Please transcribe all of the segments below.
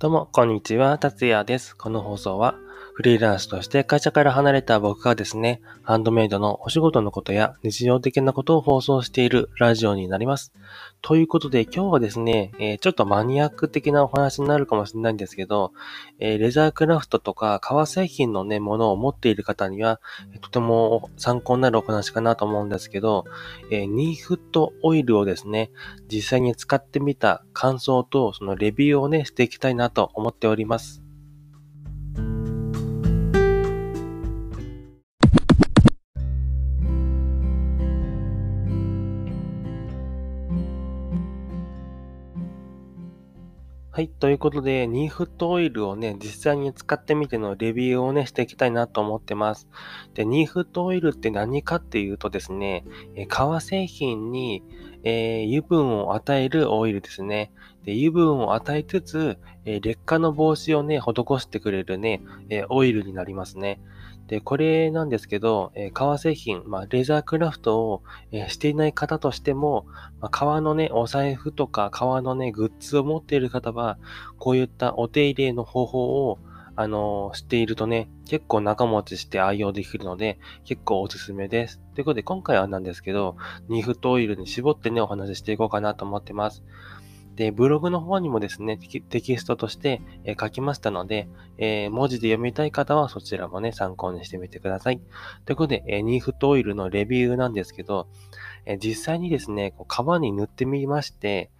どうも、こんにちは、達也です。この放送は、フリーランスとして会社から離れた僕がですね、ハンドメイドのお仕事のことや日常的なことを放送しているラジオになります。ということで今日はですね、えー、ちょっとマニアック的なお話になるかもしれないんですけど、えー、レザークラフトとか革製品のね、ものを持っている方には、とても参考になるお話かなと思うんですけど、えー、ニーフットオイルをですね、実際に使ってみた感想とそのレビューをね、していきたいなと思っております。はい。ということで、ニーフットオイルをね、実際に使ってみてのレビューをね、していきたいなと思ってます。で、ニーフットオイルって何かっていうとですね、え革製品に、えー、油分を与えるオイルですね。で油分を与えつつ、えー、劣化の防止をね、施してくれるね、えー、オイルになりますね。で、これなんですけど、え、革製品、まあ、レザークラフトを、え、していない方としても、まあ、革のね、お財布とか革のね、グッズを持っている方は、こういったお手入れの方法を、あのー、知っているとね、結構長持ちして愛用できるので、結構おすすめです。ということで、今回はなんですけど、ニフトオイルに絞ってね、お話ししていこうかなと思ってます。で、ブログの方にもですね、テキストとして、書きましたので、え、文字で読みたい方はそちらもね、参考にしてみてください。ということで、えニーフトオイルのレビューなんですけど、え実際にですね、こう皮に塗ってみまして、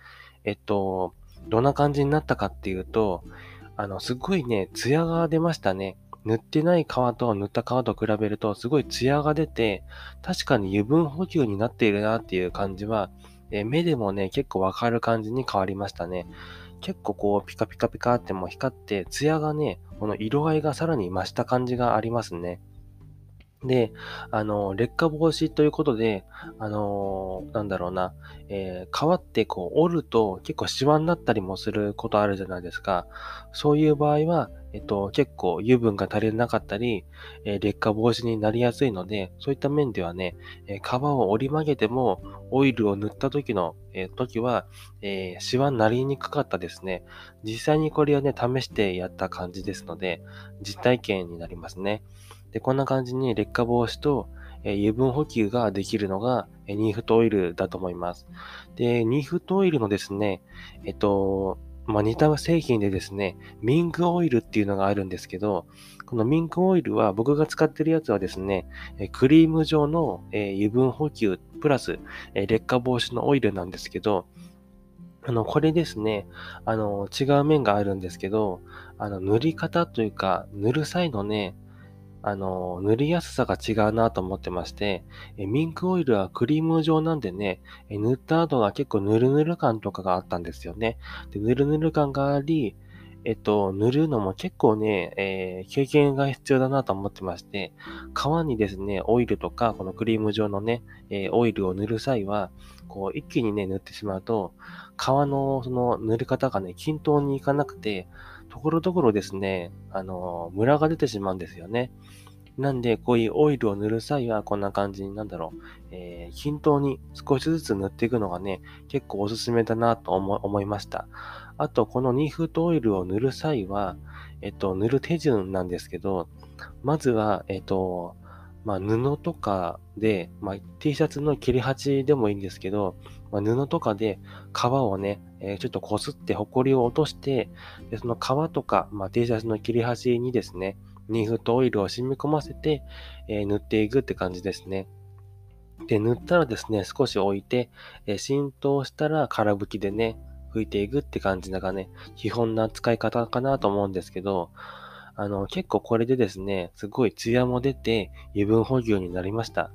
えっと、どんな感じになったかっていうと、あの、すごいね、ツヤが出ましたね。塗ってない皮と塗った皮と比べると、すごいツヤが出て、確かに油分補給になっているなっていう感じは、え目でもね、結構わかる感じに変わりましたね。結構こう、ピカピカピカっても光って、ツヤがね、この色合いがさらに増した感じがありますね。で、あの、劣化防止ということで、あのなんだろうな、えー、皮ってこう折ると結構シワになったりもすることあるじゃないですか。そういう場合は、えっと、結構油分が足りなかったり、えー、劣化防止になりやすいので、そういった面ではね、えー、皮を折り曲げても、オイルを塗った時の、えー、時は、えー、シワになりにくかったですね。実際にこれをね、試してやった感じですので、実体験になりますね。で、こんな感じに劣化防止と、え油分補給ができるのが、えニーフトオイルだと思います。で、ニーフトオイルのですね、えっと、まあ、似た製品でですね、ミンクオイルっていうのがあるんですけど、このミンクオイルは僕が使ってるやつはですね、クリーム状の油分補給プラス劣化防止のオイルなんですけど、あの、これですね、あの、違う面があるんですけど、あの、塗り方というか、塗る際のね、あの、塗りやすさが違うなと思ってまして、えミンクオイルはクリーム状なんでね、え塗った後が結構ヌルヌル感とかがあったんですよね。で、ヌルヌル感があり、えっと、塗るのも結構ね、えー、経験が必要だなと思ってまして、皮にですね、オイルとか、このクリーム状のね、えー、オイルを塗る際は、こう、一気にね、塗ってしまうと、皮のその塗り方がね、均等にいかなくて、ところどころですね、あの、ムラが出てしまうんですよね。なんで、こういうオイルを塗る際は、こんな感じに、なんだろう、えー、均等に少しずつ塗っていくのがね、結構おすすめだなと思思いました。あと、このニーフートオイルを塗る際は、えっと、塗る手順なんですけど、まずは、えっと、まあ、布とかで、まあ、T シャツの切り鉢でもいいんですけど、まあ、布とかで皮をね、えー、ちょっとこすってホコリを落として、でその皮とか、まあ、T シャツの切り端にですね、ニフとオイルを染み込ませて、えー、塗っていくって感じですね。で、塗ったらですね、少し置いて、えー、浸透したら空拭きでね、拭いていくって感じのがね、基本な使い方かなと思うんですけど、あの、結構これでですね、すごいツヤも出て油分補給になりました。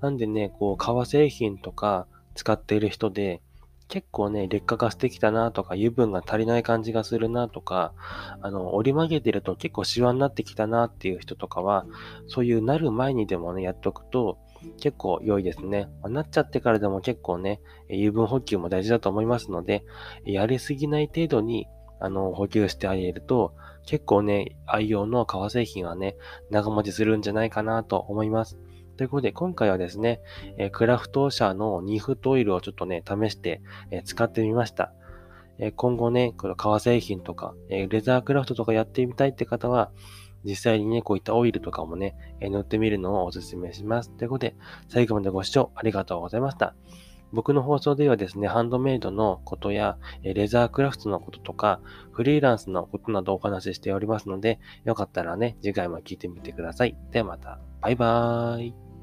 なんでね、こう、革製品とか使っている人で、結構ね、劣化がしてきたなとか、油分が足りない感じがするなとか、あの、折り曲げてると結構シワになってきたなっていう人とかは、そういうなる前にでもね、やっとくと、結構良いですね。なっちゃってからでも結構ね、油分補給も大事だと思いますので、やりすぎない程度に、あの、補給してあげると、結構ね、愛用の革製品はね、長持ちするんじゃないかなと思います。ということで、今回はですね、えクラフト社のニーフトオイルをちょっとね、試して、え使ってみました。え今後ね、この革製品とか、えレザークラフトとかやってみたいって方は、実際にね、こういったオイルとかもね、え塗ってみるのをお勧めします。ということで、最後までご視聴ありがとうございました。僕の放送ではですね、ハンドメイドのことや、レザークラフトのこととか、フリーランスのことなどお話ししておりますので、よかったらね、次回も聞いてみてください。ではまた、バイバーイ。